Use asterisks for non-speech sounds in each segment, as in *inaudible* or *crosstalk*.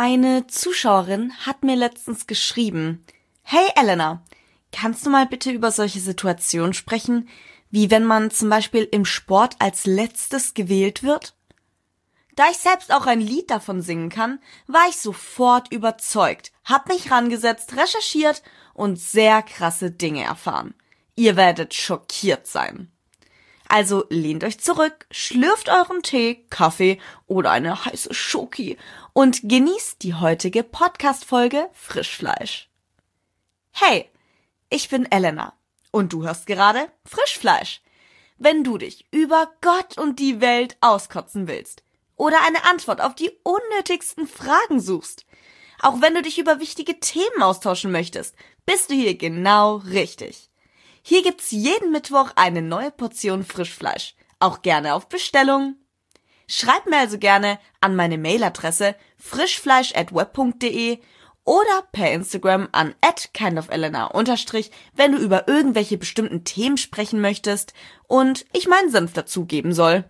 Eine Zuschauerin hat mir letztens geschrieben, Hey Elena, kannst du mal bitte über solche Situationen sprechen, wie wenn man zum Beispiel im Sport als letztes gewählt wird? Da ich selbst auch ein Lied davon singen kann, war ich sofort überzeugt, hab mich rangesetzt, recherchiert und sehr krasse Dinge erfahren. Ihr werdet schockiert sein. Also lehnt euch zurück, schlürft euren Tee, Kaffee oder eine heiße Schoki und genießt die heutige Podcast-Folge Frischfleisch. Hey, ich bin Elena und du hörst gerade Frischfleisch. Wenn du dich über Gott und die Welt auskotzen willst oder eine Antwort auf die unnötigsten Fragen suchst, auch wenn du dich über wichtige Themen austauschen möchtest, bist du hier genau richtig. Hier gibt's jeden Mittwoch eine neue Portion Frischfleisch. Auch gerne auf Bestellung. Schreib mir also gerne an meine Mailadresse frischfleisch@web.de oder per Instagram an kindofelena wenn du über irgendwelche bestimmten Themen sprechen möchtest und ich meinen Senf dazugeben soll.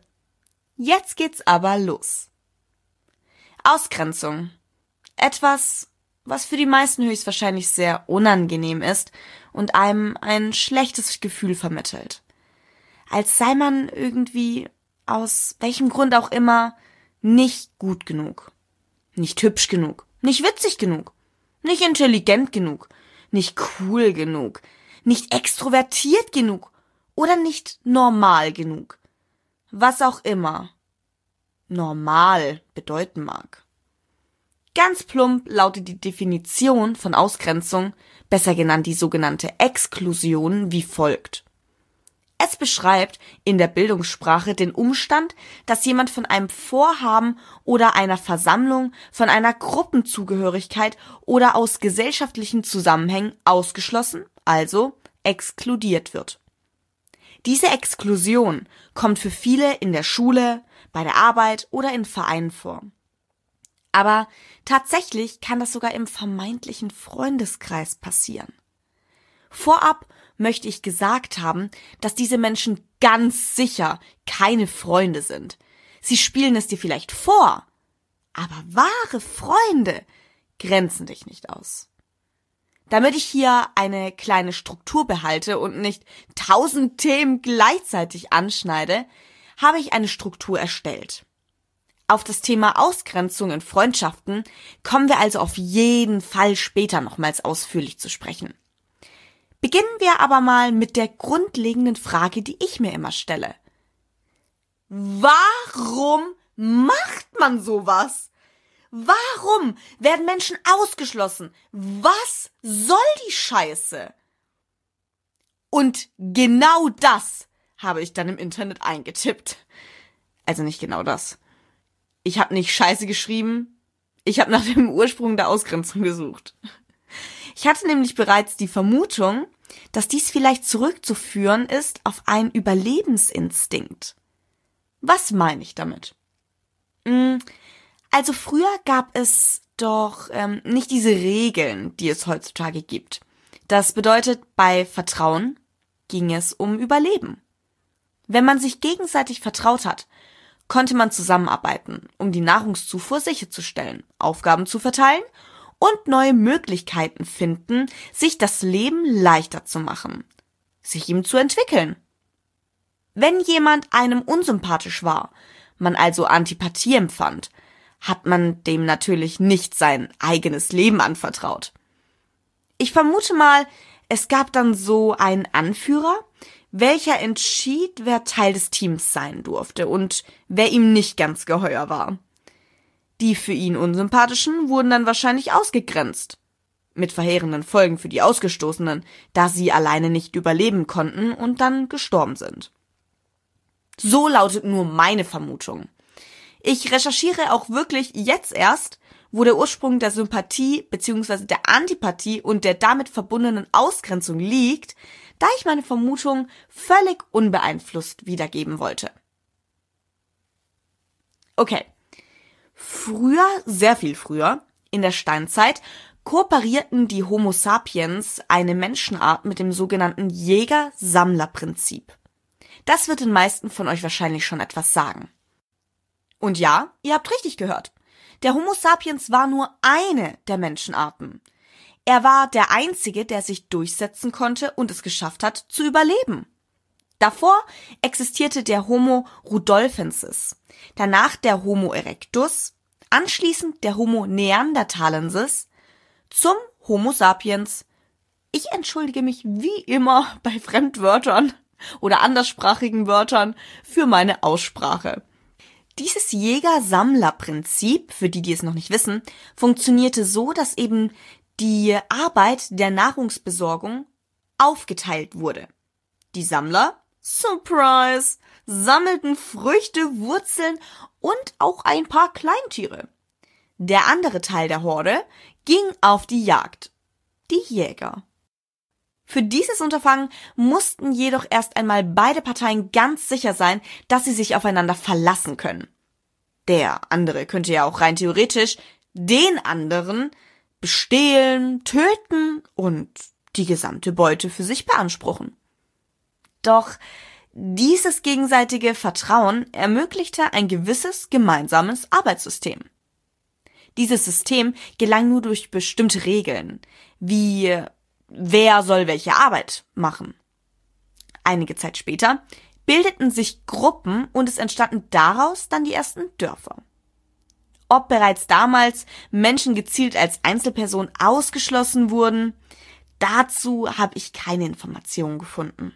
Jetzt geht's aber los. Ausgrenzung. Etwas, was für die meisten höchstwahrscheinlich sehr unangenehm ist und einem ein schlechtes Gefühl vermittelt. Als sei man irgendwie, aus welchem Grund auch immer, nicht gut genug. Nicht hübsch genug. Nicht witzig genug. Nicht intelligent genug. Nicht cool genug. Nicht extrovertiert genug. Oder nicht normal genug. Was auch immer normal bedeuten mag. Ganz plump lautet die Definition von Ausgrenzung, besser genannt die sogenannte Exklusion, wie folgt. Es beschreibt in der Bildungssprache den Umstand, dass jemand von einem Vorhaben oder einer Versammlung, von einer Gruppenzugehörigkeit oder aus gesellschaftlichen Zusammenhängen ausgeschlossen, also exkludiert wird. Diese Exklusion kommt für viele in der Schule, bei der Arbeit oder in Vereinen vor. Aber tatsächlich kann das sogar im vermeintlichen Freundeskreis passieren. Vorab möchte ich gesagt haben, dass diese Menschen ganz sicher keine Freunde sind. Sie spielen es dir vielleicht vor, aber wahre Freunde grenzen dich nicht aus. Damit ich hier eine kleine Struktur behalte und nicht tausend Themen gleichzeitig anschneide, habe ich eine Struktur erstellt. Auf das Thema Ausgrenzung in Freundschaften kommen wir also auf jeden Fall später nochmals ausführlich zu sprechen. Beginnen wir aber mal mit der grundlegenden Frage, die ich mir immer stelle. Warum macht man sowas? Warum werden Menschen ausgeschlossen? Was soll die Scheiße? Und genau das habe ich dann im Internet eingetippt. Also nicht genau das. Ich habe nicht Scheiße geschrieben. Ich habe nach dem Ursprung der Ausgrenzung gesucht. Ich hatte nämlich bereits die Vermutung, dass dies vielleicht zurückzuführen ist auf einen Überlebensinstinkt. Was meine ich damit? Hm, also früher gab es doch ähm, nicht diese Regeln, die es heutzutage gibt. Das bedeutet, bei Vertrauen ging es um Überleben. Wenn man sich gegenseitig vertraut hat, konnte man zusammenarbeiten, um die Nahrungszufuhr sicherzustellen, Aufgaben zu verteilen und neue Möglichkeiten finden, sich das Leben leichter zu machen, sich ihm zu entwickeln. Wenn jemand einem unsympathisch war, man also Antipathie empfand, hat man dem natürlich nicht sein eigenes Leben anvertraut. Ich vermute mal, es gab dann so einen Anführer, welcher entschied, wer Teil des Teams sein durfte und wer ihm nicht ganz geheuer war. Die für ihn unsympathischen wurden dann wahrscheinlich ausgegrenzt. Mit verheerenden Folgen für die Ausgestoßenen, da sie alleine nicht überleben konnten und dann gestorben sind. So lautet nur meine Vermutung. Ich recherchiere auch wirklich jetzt erst, wo der Ursprung der Sympathie bzw. der Antipathie und der damit verbundenen Ausgrenzung liegt, da ich meine Vermutung völlig unbeeinflusst wiedergeben wollte. Okay. Früher, sehr viel früher, in der Steinzeit, kooperierten die Homo sapiens, eine Menschenart, mit dem sogenannten Jäger-Sammler-Prinzip. Das wird den meisten von euch wahrscheinlich schon etwas sagen. Und ja, ihr habt richtig gehört. der Homo sapiens war nur eine der Menschenarten. Er war der einzige, der sich durchsetzen konnte und es geschafft hat, zu überleben. Davor existierte der Homo rudolfensis, danach der Homo erectus, anschließend der Homo neanderthalensis zum Homo sapiens. Ich entschuldige mich wie immer bei Fremdwörtern oder anderssprachigen Wörtern für meine Aussprache. Dieses Jäger-Sammler-Prinzip, für die, die es noch nicht wissen, funktionierte so, dass eben die Arbeit der Nahrungsbesorgung aufgeteilt wurde. Die Sammler, Surprise, sammelten Früchte, Wurzeln und auch ein paar Kleintiere. Der andere Teil der Horde ging auf die Jagd. Die Jäger. Für dieses Unterfangen mussten jedoch erst einmal beide Parteien ganz sicher sein, dass sie sich aufeinander verlassen können. Der andere könnte ja auch rein theoretisch den anderen bestehlen, töten und die gesamte Beute für sich beanspruchen. Doch dieses gegenseitige Vertrauen ermöglichte ein gewisses gemeinsames Arbeitssystem. Dieses System gelang nur durch bestimmte Regeln, wie wer soll welche Arbeit machen. Einige Zeit später bildeten sich Gruppen und es entstanden daraus dann die ersten Dörfer. Ob bereits damals Menschen gezielt als Einzelperson ausgeschlossen wurden, dazu habe ich keine Informationen gefunden.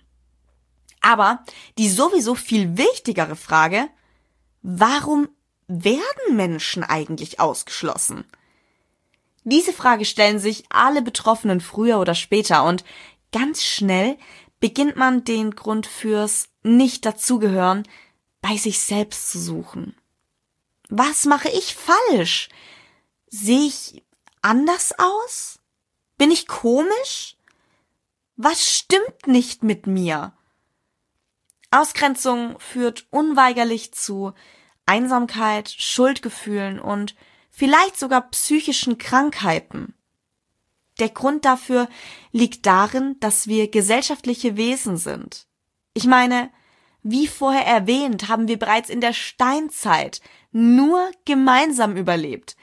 Aber die sowieso viel wichtigere Frage, warum werden Menschen eigentlich ausgeschlossen? Diese Frage stellen sich alle Betroffenen früher oder später und ganz schnell beginnt man den Grund fürs Nicht-Dazugehören bei sich selbst zu suchen. Was mache ich falsch? Sehe ich anders aus? Bin ich komisch? Was stimmt nicht mit mir? Ausgrenzung führt unweigerlich zu Einsamkeit, Schuldgefühlen und vielleicht sogar psychischen Krankheiten. Der Grund dafür liegt darin, dass wir gesellschaftliche Wesen sind. Ich meine, wie vorher erwähnt, haben wir bereits in der Steinzeit nur gemeinsam überlebt,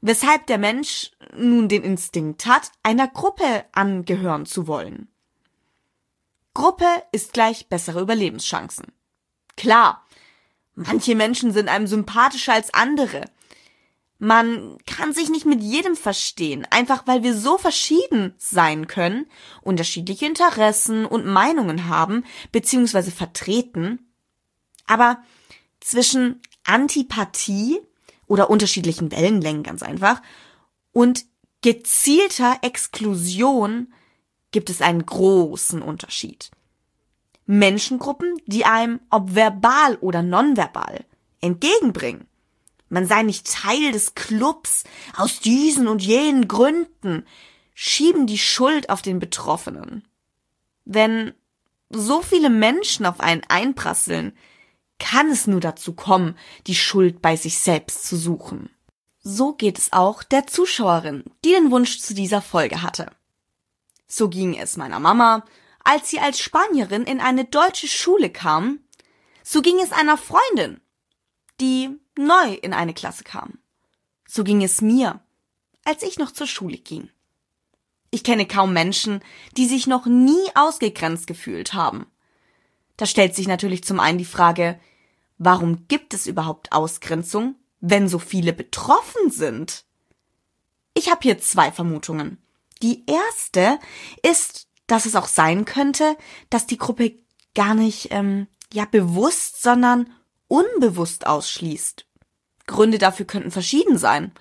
weshalb der Mensch nun den Instinkt hat, einer Gruppe angehören zu wollen. Gruppe ist gleich bessere Überlebenschancen. Klar, manche Menschen sind einem sympathischer als andere, man kann sich nicht mit jedem verstehen, einfach weil wir so verschieden sein können, unterschiedliche Interessen und Meinungen haben bzw. vertreten. Aber zwischen Antipathie oder unterschiedlichen Wellenlängen ganz einfach und gezielter Exklusion gibt es einen großen Unterschied. Menschengruppen, die einem, ob verbal oder nonverbal, entgegenbringen, man sei nicht Teil des Clubs aus diesen und jenen Gründen, schieben die Schuld auf den Betroffenen. Wenn so viele Menschen auf einen einprasseln, kann es nur dazu kommen, die Schuld bei sich selbst zu suchen. So geht es auch der Zuschauerin, die den Wunsch zu dieser Folge hatte. So ging es meiner Mama, als sie als Spanierin in eine deutsche Schule kam. So ging es einer Freundin, die neu in eine Klasse kam. So ging es mir, als ich noch zur Schule ging. Ich kenne kaum Menschen, die sich noch nie ausgegrenzt gefühlt haben. Da stellt sich natürlich zum einen die Frage, warum gibt es überhaupt Ausgrenzung, wenn so viele betroffen sind? Ich habe hier zwei Vermutungen. Die erste ist, dass es auch sein könnte, dass die Gruppe gar nicht ähm, ja bewusst, sondern unbewusst ausschließt. Gründe dafür könnten verschieden sein.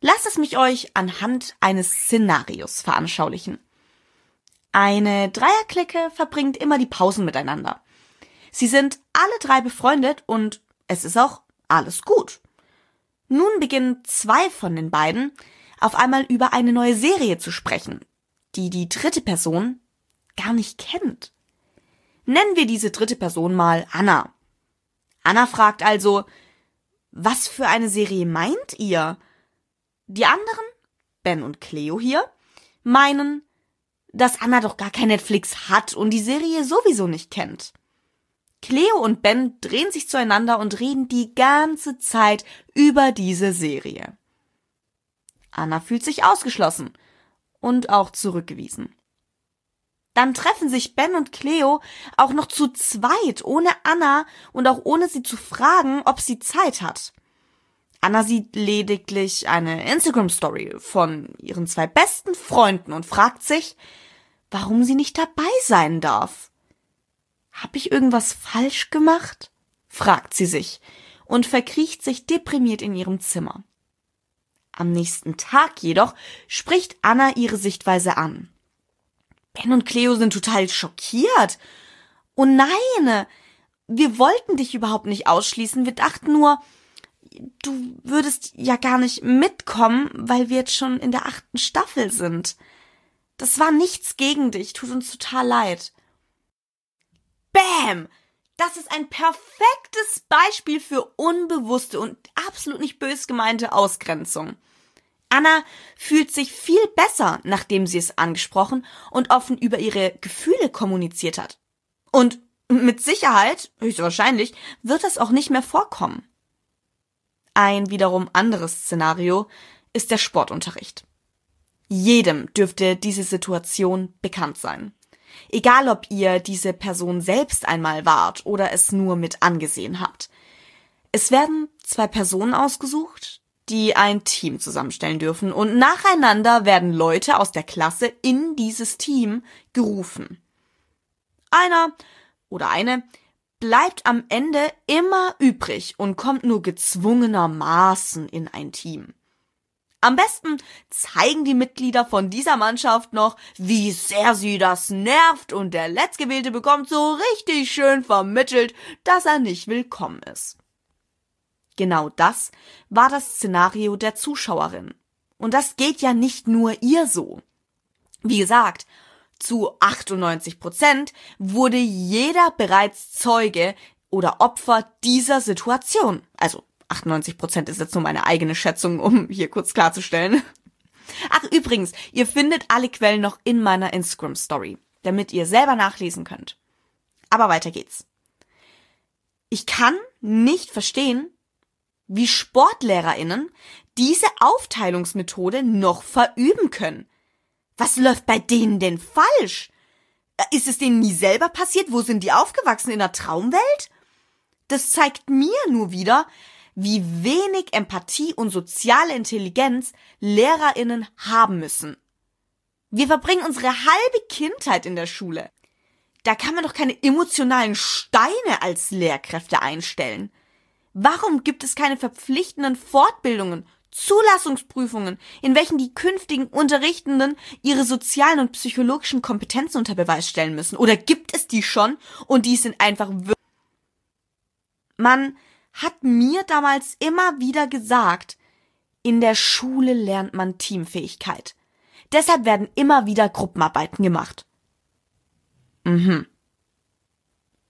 Lasst es mich euch anhand eines Szenarios veranschaulichen. Eine Dreierklicke verbringt immer die Pausen miteinander. Sie sind alle drei befreundet und es ist auch alles gut. Nun beginnen zwei von den beiden auf einmal über eine neue Serie zu sprechen, die die dritte Person gar nicht kennt. Nennen wir diese dritte Person mal Anna. Anna fragt also, was für eine Serie meint ihr? Die anderen, Ben und Cleo hier, meinen, dass Anna doch gar kein Netflix hat und die Serie sowieso nicht kennt. Cleo und Ben drehen sich zueinander und reden die ganze Zeit über diese Serie. Anna fühlt sich ausgeschlossen und auch zurückgewiesen. Dann treffen sich Ben und Cleo auch noch zu zweit, ohne Anna und auch ohne sie zu fragen, ob sie Zeit hat. Anna sieht lediglich eine Instagram-Story von ihren zwei besten Freunden und fragt sich, warum sie nicht dabei sein darf. Hab ich irgendwas falsch gemacht? fragt sie sich und verkriecht sich deprimiert in ihrem Zimmer. Am nächsten Tag jedoch spricht Anna ihre Sichtweise an. Ben und Cleo sind total schockiert. Oh nein, wir wollten dich überhaupt nicht ausschließen. Wir dachten nur, du würdest ja gar nicht mitkommen, weil wir jetzt schon in der achten Staffel sind. Das war nichts gegen dich, tut uns total leid. Bäm! Das ist ein perfektes Beispiel für unbewusste und absolut nicht bös gemeinte Ausgrenzung. Anna fühlt sich viel besser, nachdem sie es angesprochen und offen über ihre Gefühle kommuniziert hat. Und mit Sicherheit, höchstwahrscheinlich, wird das auch nicht mehr vorkommen. Ein wiederum anderes Szenario ist der Sportunterricht. Jedem dürfte diese Situation bekannt sein. Egal ob ihr diese Person selbst einmal wart oder es nur mit angesehen habt. Es werden zwei Personen ausgesucht, die ein Team zusammenstellen dürfen und nacheinander werden Leute aus der Klasse in dieses Team gerufen. Einer oder eine bleibt am Ende immer übrig und kommt nur gezwungenermaßen in ein Team. Am besten zeigen die Mitglieder von dieser Mannschaft noch, wie sehr sie das nervt und der Letztgewählte bekommt so richtig schön vermittelt, dass er nicht willkommen ist. Genau das war das Szenario der Zuschauerin. Und das geht ja nicht nur ihr so. Wie gesagt, zu 98 Prozent wurde jeder bereits Zeuge oder Opfer dieser Situation. Also 98 Prozent ist jetzt nur meine eigene Schätzung, um hier kurz klarzustellen. Ach, übrigens, ihr findet alle Quellen noch in meiner Instagram Story, damit ihr selber nachlesen könnt. Aber weiter geht's. Ich kann nicht verstehen, wie SportlehrerInnen diese Aufteilungsmethode noch verüben können. Was läuft bei denen denn falsch? Ist es denen nie selber passiert? Wo sind die aufgewachsen? In der Traumwelt? Das zeigt mir nur wieder, wie wenig Empathie und soziale Intelligenz LehrerInnen haben müssen. Wir verbringen unsere halbe Kindheit in der Schule. Da kann man doch keine emotionalen Steine als Lehrkräfte einstellen. Warum gibt es keine verpflichtenden Fortbildungen, Zulassungsprüfungen, in welchen die künftigen Unterrichtenden ihre sozialen und psychologischen Kompetenzen unter Beweis stellen müssen? Oder gibt es die schon und die sind einfach Man hat mir damals immer wieder gesagt, in der Schule lernt man Teamfähigkeit. Deshalb werden immer wieder Gruppenarbeiten gemacht. Mhm.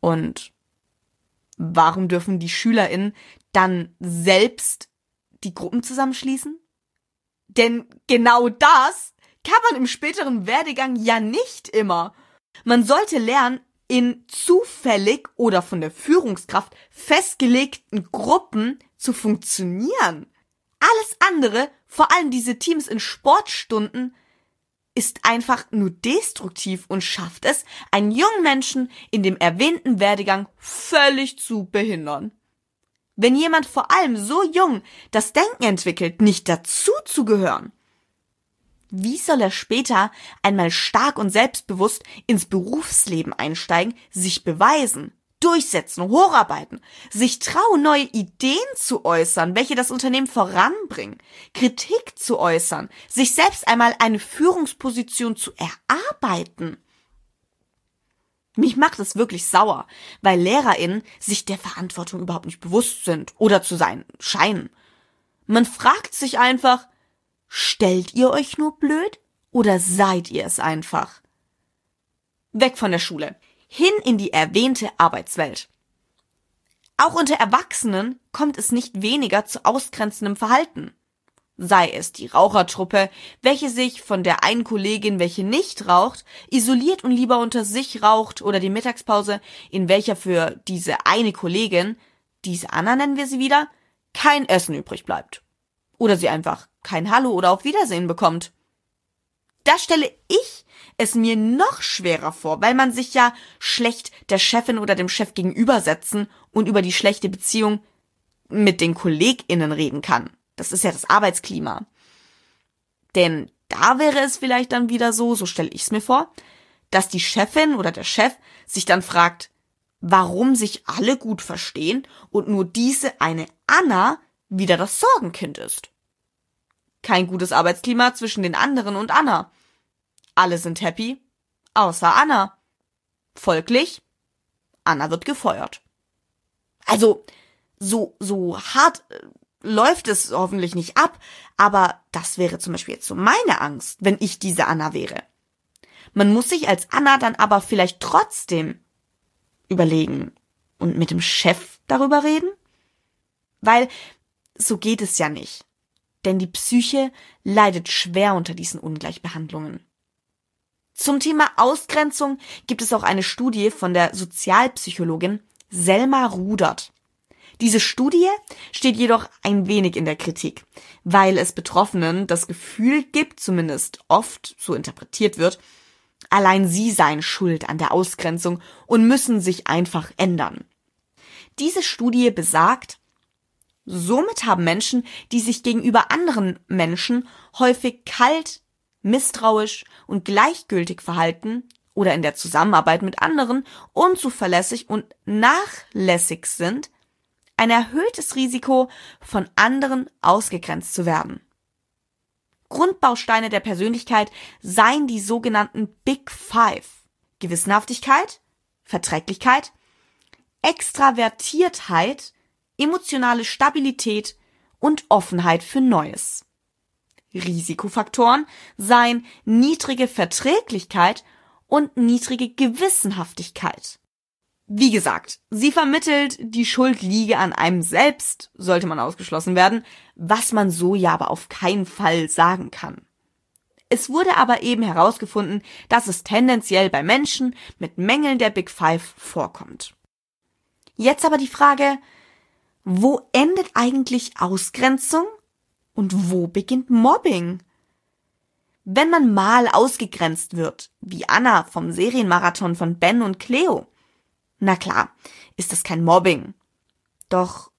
Und warum dürfen die SchülerInnen dann selbst die Gruppen zusammenschließen? Denn genau das kann man im späteren Werdegang ja nicht immer. Man sollte lernen, in zufällig oder von der Führungskraft festgelegten Gruppen zu funktionieren. Alles andere, vor allem diese Teams in Sportstunden, ist einfach nur destruktiv und schafft es, einen jungen Menschen in dem erwähnten Werdegang völlig zu behindern. Wenn jemand vor allem so jung das Denken entwickelt, nicht dazu zu gehören, wie soll er später einmal stark und selbstbewusst ins Berufsleben einsteigen, sich beweisen? durchsetzen, hocharbeiten, sich trauen, neue Ideen zu äußern, welche das Unternehmen voranbringen, Kritik zu äußern, sich selbst einmal eine Führungsposition zu erarbeiten. Mich macht es wirklich sauer, weil LehrerInnen sich der Verantwortung überhaupt nicht bewusst sind oder zu sein scheinen. Man fragt sich einfach, stellt ihr euch nur blöd oder seid ihr es einfach? Weg von der Schule hin in die erwähnte Arbeitswelt. Auch unter Erwachsenen kommt es nicht weniger zu ausgrenzendem Verhalten. sei es die Rauchertruppe, welche sich von der einen Kollegin, welche nicht raucht, isoliert und lieber unter sich raucht, oder die Mittagspause, in welcher für diese eine Kollegin, diese Anna nennen wir sie wieder, kein Essen übrig bleibt. Oder sie einfach kein Hallo oder auf Wiedersehen bekommt. Da stelle ich es mir noch schwerer vor, weil man sich ja schlecht der Chefin oder dem Chef gegenübersetzen und über die schlechte Beziehung mit den KollegInnen reden kann. Das ist ja das Arbeitsklima. Denn da wäre es vielleicht dann wieder so, so stelle ich es mir vor, dass die Chefin oder der Chef sich dann fragt, warum sich alle gut verstehen und nur diese eine Anna wieder das Sorgenkind ist. Kein gutes Arbeitsklima zwischen den anderen und Anna. Alle sind happy, außer Anna. Folglich, Anna wird gefeuert. Also, so, so hart äh, läuft es hoffentlich nicht ab, aber das wäre zum Beispiel jetzt so meine Angst, wenn ich diese Anna wäre. Man muss sich als Anna dann aber vielleicht trotzdem überlegen und mit dem Chef darüber reden? Weil so geht es ja nicht. Denn die Psyche leidet schwer unter diesen Ungleichbehandlungen. Zum Thema Ausgrenzung gibt es auch eine Studie von der Sozialpsychologin Selma Rudert. Diese Studie steht jedoch ein wenig in der Kritik, weil es Betroffenen das Gefühl gibt, zumindest oft so interpretiert wird, allein sie seien schuld an der Ausgrenzung und müssen sich einfach ändern. Diese Studie besagt, somit haben Menschen, die sich gegenüber anderen Menschen häufig kalt, misstrauisch und gleichgültig verhalten oder in der Zusammenarbeit mit anderen unzuverlässig und nachlässig sind, ein erhöhtes Risiko, von anderen ausgegrenzt zu werden. Grundbausteine der Persönlichkeit seien die sogenannten Big Five. Gewissenhaftigkeit, Verträglichkeit, Extravertiertheit, emotionale Stabilität und Offenheit für Neues. Risikofaktoren seien niedrige Verträglichkeit und niedrige Gewissenhaftigkeit. Wie gesagt, sie vermittelt, die Schuld liege an einem selbst, sollte man ausgeschlossen werden, was man so ja aber auf keinen Fall sagen kann. Es wurde aber eben herausgefunden, dass es tendenziell bei Menschen mit Mängeln der Big Five vorkommt. Jetzt aber die Frage, wo endet eigentlich Ausgrenzung und wo beginnt Mobbing? Wenn man mal ausgegrenzt wird, wie Anna vom Serienmarathon von Ben und Cleo, na klar, ist das kein Mobbing. Doch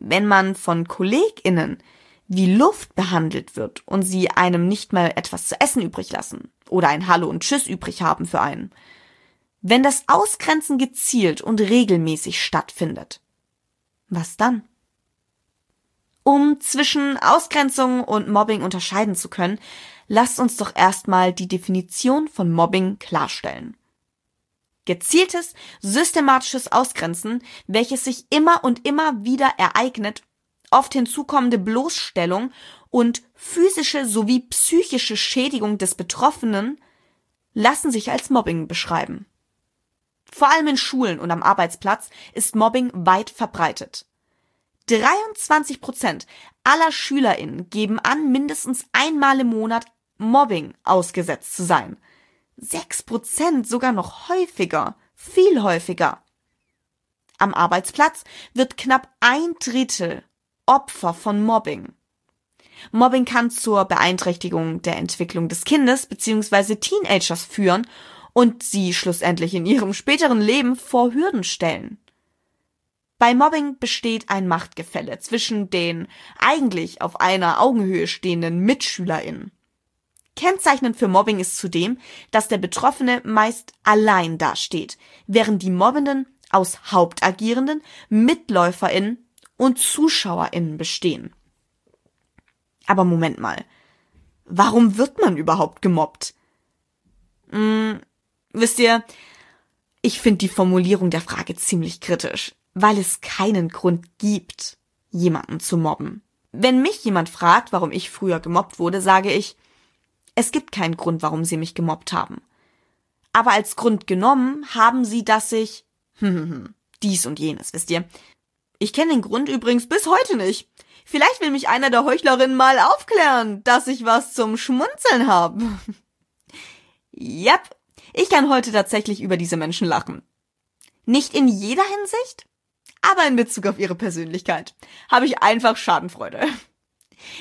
wenn man von KollegInnen wie Luft behandelt wird und sie einem nicht mal etwas zu essen übrig lassen oder ein Hallo und Tschüss übrig haben für einen, wenn das Ausgrenzen gezielt und regelmäßig stattfindet, was dann? Um zwischen Ausgrenzung und Mobbing unterscheiden zu können, lasst uns doch erstmal die Definition von Mobbing klarstellen. Gezieltes, systematisches Ausgrenzen, welches sich immer und immer wieder ereignet, oft hinzukommende Bloßstellung und physische sowie psychische Schädigung des Betroffenen lassen sich als Mobbing beschreiben. Vor allem in Schulen und am Arbeitsplatz ist Mobbing weit verbreitet. 23 Prozent aller SchülerInnen geben an, mindestens einmal im Monat Mobbing ausgesetzt zu sein. Sechs Prozent sogar noch häufiger, viel häufiger. Am Arbeitsplatz wird knapp ein Drittel Opfer von Mobbing. Mobbing kann zur Beeinträchtigung der Entwicklung des Kindes bzw. Teenagers führen und sie schlussendlich in ihrem späteren Leben vor Hürden stellen. Bei Mobbing besteht ein Machtgefälle zwischen den eigentlich auf einer Augenhöhe stehenden MitschülerInnen. Kennzeichnend für Mobbing ist zudem, dass der Betroffene meist allein dasteht, während die Mobbenden aus Hauptagierenden, MitläuferInnen und ZuschauerInnen bestehen. Aber Moment mal. Warum wird man überhaupt gemobbt? Hm, wisst ihr, ich finde die Formulierung der Frage ziemlich kritisch, weil es keinen Grund gibt, jemanden zu mobben. Wenn mich jemand fragt, warum ich früher gemobbt wurde, sage ich, es gibt keinen Grund, warum sie mich gemobbt haben. Aber als Grund genommen haben sie, dass ich *laughs* dies und jenes, wisst ihr. Ich kenne den Grund übrigens bis heute nicht. Vielleicht will mich einer der Heuchlerinnen mal aufklären, dass ich was zum Schmunzeln habe. *laughs* Yep, ich kann heute tatsächlich über diese Menschen lachen. Nicht in jeder Hinsicht, aber in Bezug auf ihre Persönlichkeit habe ich einfach Schadenfreude.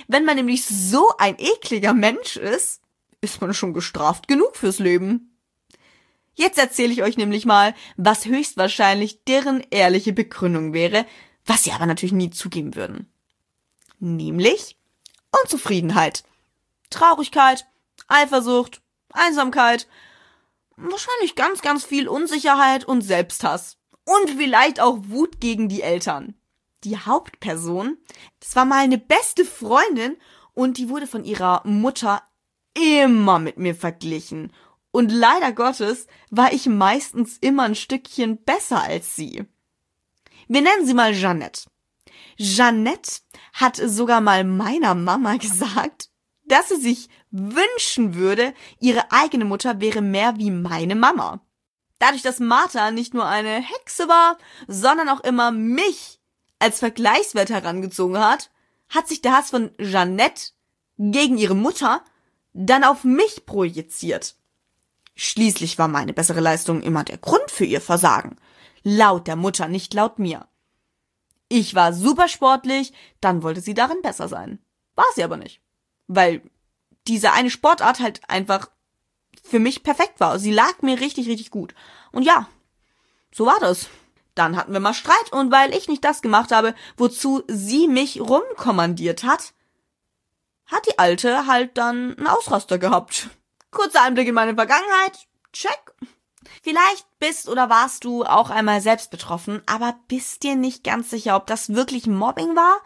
Wenn man nämlich so ein ekliger Mensch ist, ist man schon gestraft genug fürs Leben. Jetzt erzähle ich euch nämlich mal, was höchstwahrscheinlich deren ehrliche Begründung wäre, was sie aber natürlich nie zugeben würden. Nämlich Unzufriedenheit, Traurigkeit, Eifersucht, Einsamkeit, wahrscheinlich ganz, ganz viel Unsicherheit und Selbsthass. Und vielleicht auch Wut gegen die Eltern. Die Hauptperson, das war mal eine beste Freundin und die wurde von ihrer Mutter immer mit mir verglichen. Und leider Gottes war ich meistens immer ein Stückchen besser als sie. Wir nennen sie mal Jeannette. Jeannette hat sogar mal meiner Mama *laughs* gesagt, dass sie sich wünschen würde, ihre eigene Mutter wäre mehr wie meine Mama. Dadurch, dass Martha nicht nur eine Hexe war, sondern auch immer mich als Vergleichswert herangezogen hat, hat sich der Hass von Jeannette gegen ihre Mutter dann auf mich projiziert. Schließlich war meine bessere Leistung immer der Grund für ihr Versagen. Laut der Mutter, nicht laut mir. Ich war super sportlich, dann wollte sie darin besser sein. War sie aber nicht. Weil diese eine Sportart halt einfach für mich perfekt war. Sie lag mir richtig, richtig gut. Und ja, so war das. Dann hatten wir mal Streit und weil ich nicht das gemacht habe, wozu sie mich rumkommandiert hat, hat die Alte halt dann einen Ausraster gehabt. Kurzer Einblick in meine Vergangenheit. Check. Vielleicht bist oder warst du auch einmal selbst betroffen, aber bist dir nicht ganz sicher, ob das wirklich Mobbing war?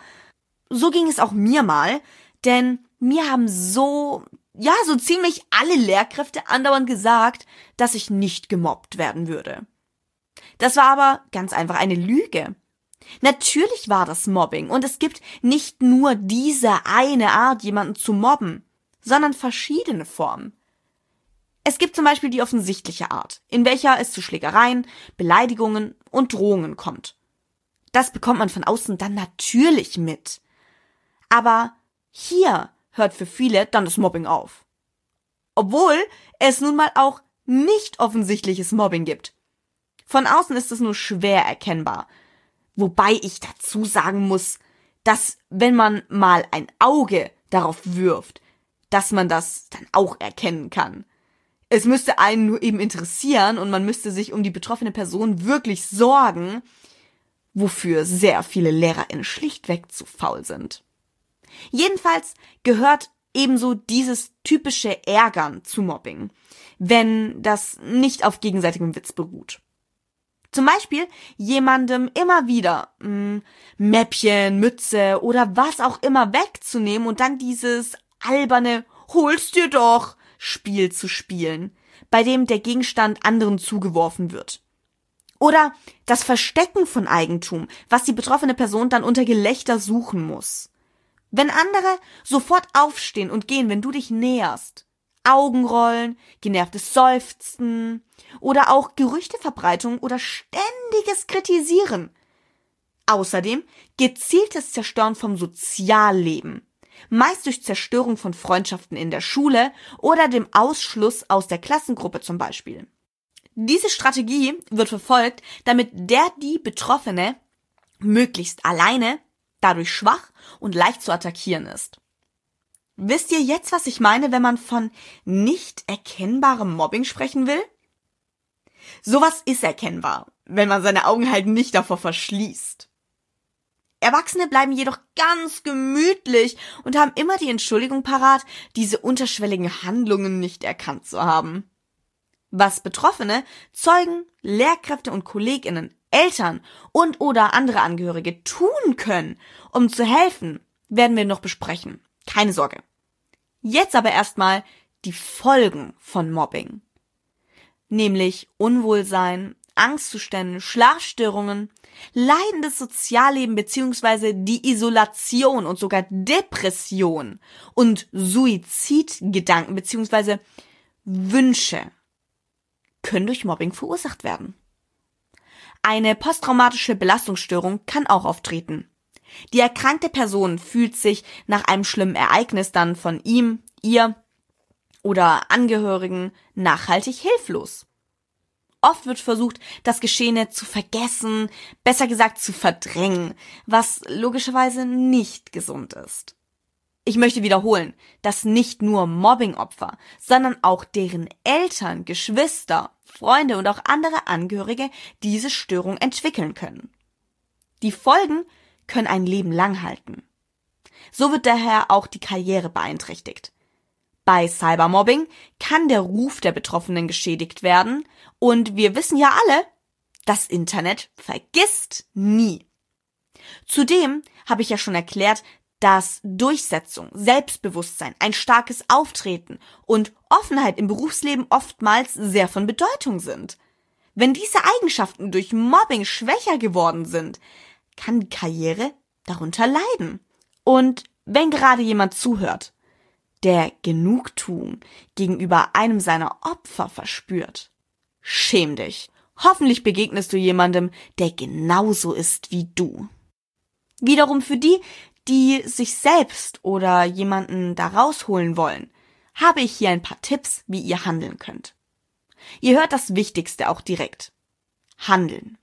So ging es auch mir mal, denn mir haben so, ja, so ziemlich alle Lehrkräfte andauernd gesagt, dass ich nicht gemobbt werden würde. Das war aber ganz einfach eine Lüge. Natürlich war das Mobbing und es gibt nicht nur diese eine Art, jemanden zu mobben, sondern verschiedene Formen. Es gibt zum Beispiel die offensichtliche Art, in welcher es zu Schlägereien, Beleidigungen und Drohungen kommt. Das bekommt man von außen dann natürlich mit. Aber hier hört für viele dann das Mobbing auf. Obwohl es nun mal auch nicht offensichtliches Mobbing gibt. Von außen ist es nur schwer erkennbar. Wobei ich dazu sagen muss, dass wenn man mal ein Auge darauf wirft, dass man das dann auch erkennen kann. Es müsste einen nur eben interessieren und man müsste sich um die betroffene Person wirklich sorgen, wofür sehr viele LehrerInnen schlichtweg zu faul sind. Jedenfalls gehört ebenso dieses typische Ärgern zu Mobbing, wenn das nicht auf gegenseitigem Witz beruht. Zum Beispiel jemandem immer wieder mh, hm, Mäppchen, Mütze oder was auch immer wegzunehmen und dann dieses alberne Holst dir doch Spiel zu spielen, bei dem der Gegenstand anderen zugeworfen wird. Oder das Verstecken von Eigentum, was die betroffene Person dann unter Gelächter suchen muss. Wenn andere sofort aufstehen und gehen, wenn du dich näherst, Augenrollen, genervtes Seufzen oder auch Gerüchteverbreitung oder ständiges Kritisieren. Außerdem gezieltes Zerstören vom Sozialleben, meist durch Zerstörung von Freundschaften in der Schule oder dem Ausschluss aus der Klassengruppe zum Beispiel. Diese Strategie wird verfolgt, damit der die Betroffene möglichst alleine, dadurch schwach und leicht zu attackieren ist. Wisst ihr jetzt, was ich meine, wenn man von nicht erkennbarem Mobbing sprechen will? Sowas ist erkennbar, wenn man seine Augen halt nicht davor verschließt. Erwachsene bleiben jedoch ganz gemütlich und haben immer die Entschuldigung parat, diese unterschwelligen Handlungen nicht erkannt zu haben. Was Betroffene, Zeugen, Lehrkräfte und Kolleginnen, Eltern und oder andere Angehörige tun können, um zu helfen, werden wir noch besprechen. Keine Sorge. Jetzt aber erstmal die Folgen von Mobbing. Nämlich Unwohlsein, Angstzustände, Schlafstörungen, leidendes Sozialleben beziehungsweise die Isolation und sogar Depression und Suizidgedanken beziehungsweise Wünsche können durch Mobbing verursacht werden. Eine posttraumatische Belastungsstörung kann auch auftreten. Die erkrankte Person fühlt sich nach einem schlimmen Ereignis dann von ihm, ihr oder Angehörigen nachhaltig hilflos. Oft wird versucht, das Geschehene zu vergessen, besser gesagt zu verdrängen, was logischerweise nicht gesund ist. Ich möchte wiederholen, dass nicht nur Mobbingopfer, sondern auch deren Eltern, Geschwister, Freunde und auch andere Angehörige diese Störung entwickeln können. Die Folgen können ein Leben lang halten. So wird daher auch die Karriere beeinträchtigt. Bei Cybermobbing kann der Ruf der Betroffenen geschädigt werden und wir wissen ja alle, das Internet vergisst nie. Zudem habe ich ja schon erklärt, dass Durchsetzung, Selbstbewusstsein, ein starkes Auftreten und Offenheit im Berufsleben oftmals sehr von Bedeutung sind. Wenn diese Eigenschaften durch Mobbing schwächer geworden sind, kann die Karriere darunter leiden. Und wenn gerade jemand zuhört, der Genugtuung gegenüber einem seiner Opfer verspürt, schäm dich. Hoffentlich begegnest du jemandem, der genauso ist wie du. Wiederum für die, die sich selbst oder jemanden da rausholen wollen, habe ich hier ein paar Tipps, wie ihr handeln könnt. Ihr hört das Wichtigste auch direkt. Handeln.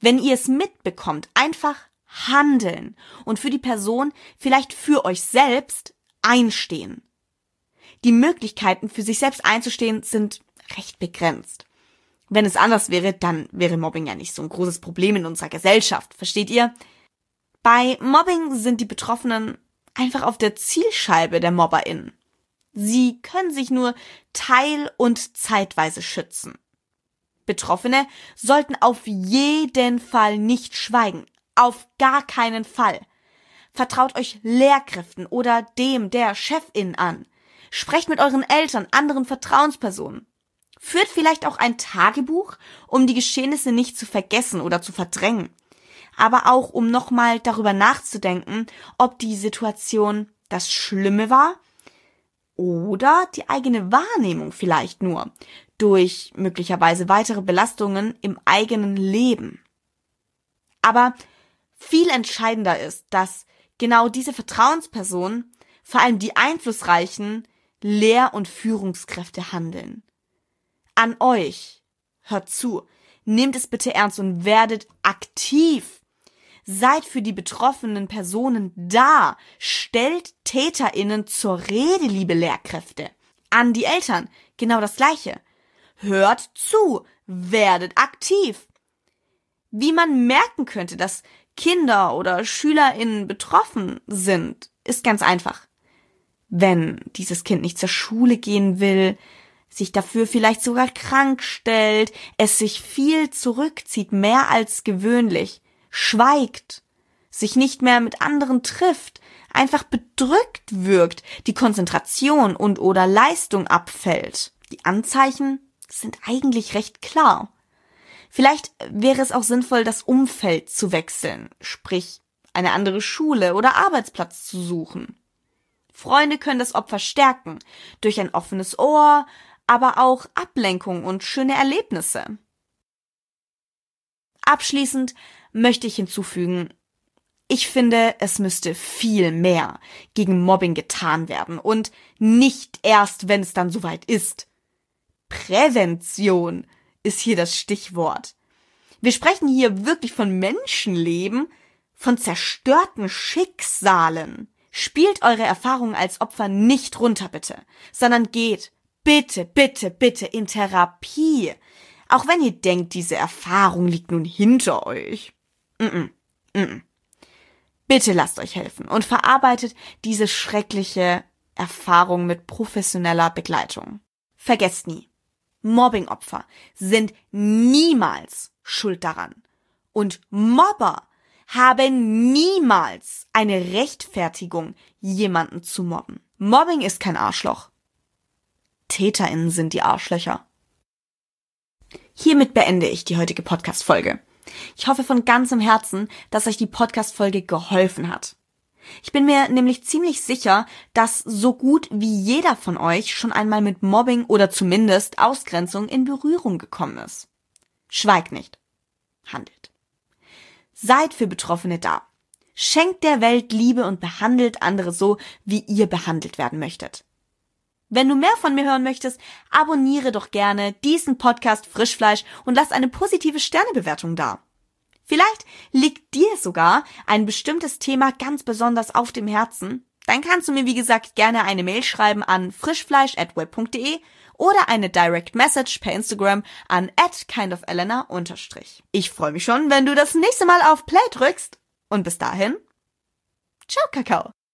Wenn ihr es mitbekommt, einfach handeln und für die Person, vielleicht für euch selbst, einstehen. Die Möglichkeiten, für sich selbst einzustehen, sind recht begrenzt. Wenn es anders wäre, dann wäre Mobbing ja nicht so ein großes Problem in unserer Gesellschaft, versteht ihr? Bei Mobbing sind die Betroffenen einfach auf der Zielscheibe der MobberInnen. Sie können sich nur teil- und zeitweise schützen. Betroffene sollten auf jeden Fall nicht schweigen. Auf gar keinen Fall. Vertraut euch Lehrkräften oder dem der Chefin an. Sprecht mit euren Eltern, anderen Vertrauenspersonen. Führt vielleicht auch ein Tagebuch, um die Geschehnisse nicht zu vergessen oder zu verdrängen. Aber auch, um nochmal darüber nachzudenken, ob die Situation das Schlimme war oder die eigene Wahrnehmung vielleicht nur durch möglicherweise weitere Belastungen im eigenen Leben. Aber viel entscheidender ist, dass genau diese Vertrauenspersonen, vor allem die einflussreichen Lehr- und Führungskräfte handeln. An euch, hört zu, nehmt es bitte ernst und werdet aktiv. Seid für die betroffenen Personen da. Stellt TäterInnen zur Rede, liebe Lehrkräfte. An die Eltern genau das Gleiche. Hört zu, werdet aktiv. Wie man merken könnte, dass Kinder oder SchülerInnen betroffen sind, ist ganz einfach. Wenn dieses Kind nicht zur Schule gehen will, sich dafür vielleicht sogar krank stellt, es sich viel zurückzieht, mehr als gewöhnlich, schweigt, sich nicht mehr mit anderen trifft, einfach bedrückt wirkt, die Konzentration und oder Leistung abfällt. Die Anzeichen sind eigentlich recht klar. Vielleicht wäre es auch sinnvoll, das Umfeld zu wechseln, sprich eine andere Schule oder Arbeitsplatz zu suchen. Freunde können das Opfer stärken, durch ein offenes Ohr, aber auch Ablenkung und schöne Erlebnisse. Abschließend möchte ich hinzufügen, ich finde, es müsste viel mehr gegen Mobbing getan werden und nicht erst, wenn es dann soweit ist. Prävention ist hier das Stichwort. Wir sprechen hier wirklich von Menschenleben, von zerstörten Schicksalen. Spielt eure Erfahrungen als Opfer nicht runter, bitte, sondern geht bitte, bitte, bitte in Therapie. Auch wenn ihr denkt, diese Erfahrung liegt nun hinter euch. Mm -mm, mm bitte lasst euch helfen und verarbeitet diese schreckliche Erfahrung mit professioneller Begleitung. Vergesst nie, Mobbingopfer sind niemals schuld daran. Und Mobber haben niemals eine Rechtfertigung, jemanden zu mobben. Mobbing ist kein Arschloch. TäterInnen sind die Arschlöcher. Hiermit beende ich die heutige Podcast-Folge. Ich hoffe von ganzem Herzen, dass euch die Podcast-Folge geholfen hat. Ich bin mir nämlich ziemlich sicher, dass so gut wie jeder von euch schon einmal mit Mobbing oder zumindest Ausgrenzung in Berührung gekommen ist. Schweigt nicht. Handelt. Seid für Betroffene da. Schenkt der Welt Liebe und behandelt andere so, wie ihr behandelt werden möchtet. Wenn du mehr von mir hören möchtest, abonniere doch gerne diesen Podcast Frischfleisch und lass eine positive Sternebewertung da. Vielleicht liegt dir sogar ein bestimmtes Thema ganz besonders auf dem Herzen. Dann kannst du mir, wie gesagt, gerne eine Mail schreiben an frischfleisch.web.de oder eine Direct Message per Instagram an at kindofelena Ich freue mich schon, wenn du das nächste Mal auf Play drückst. Und bis dahin, ciao Kakao.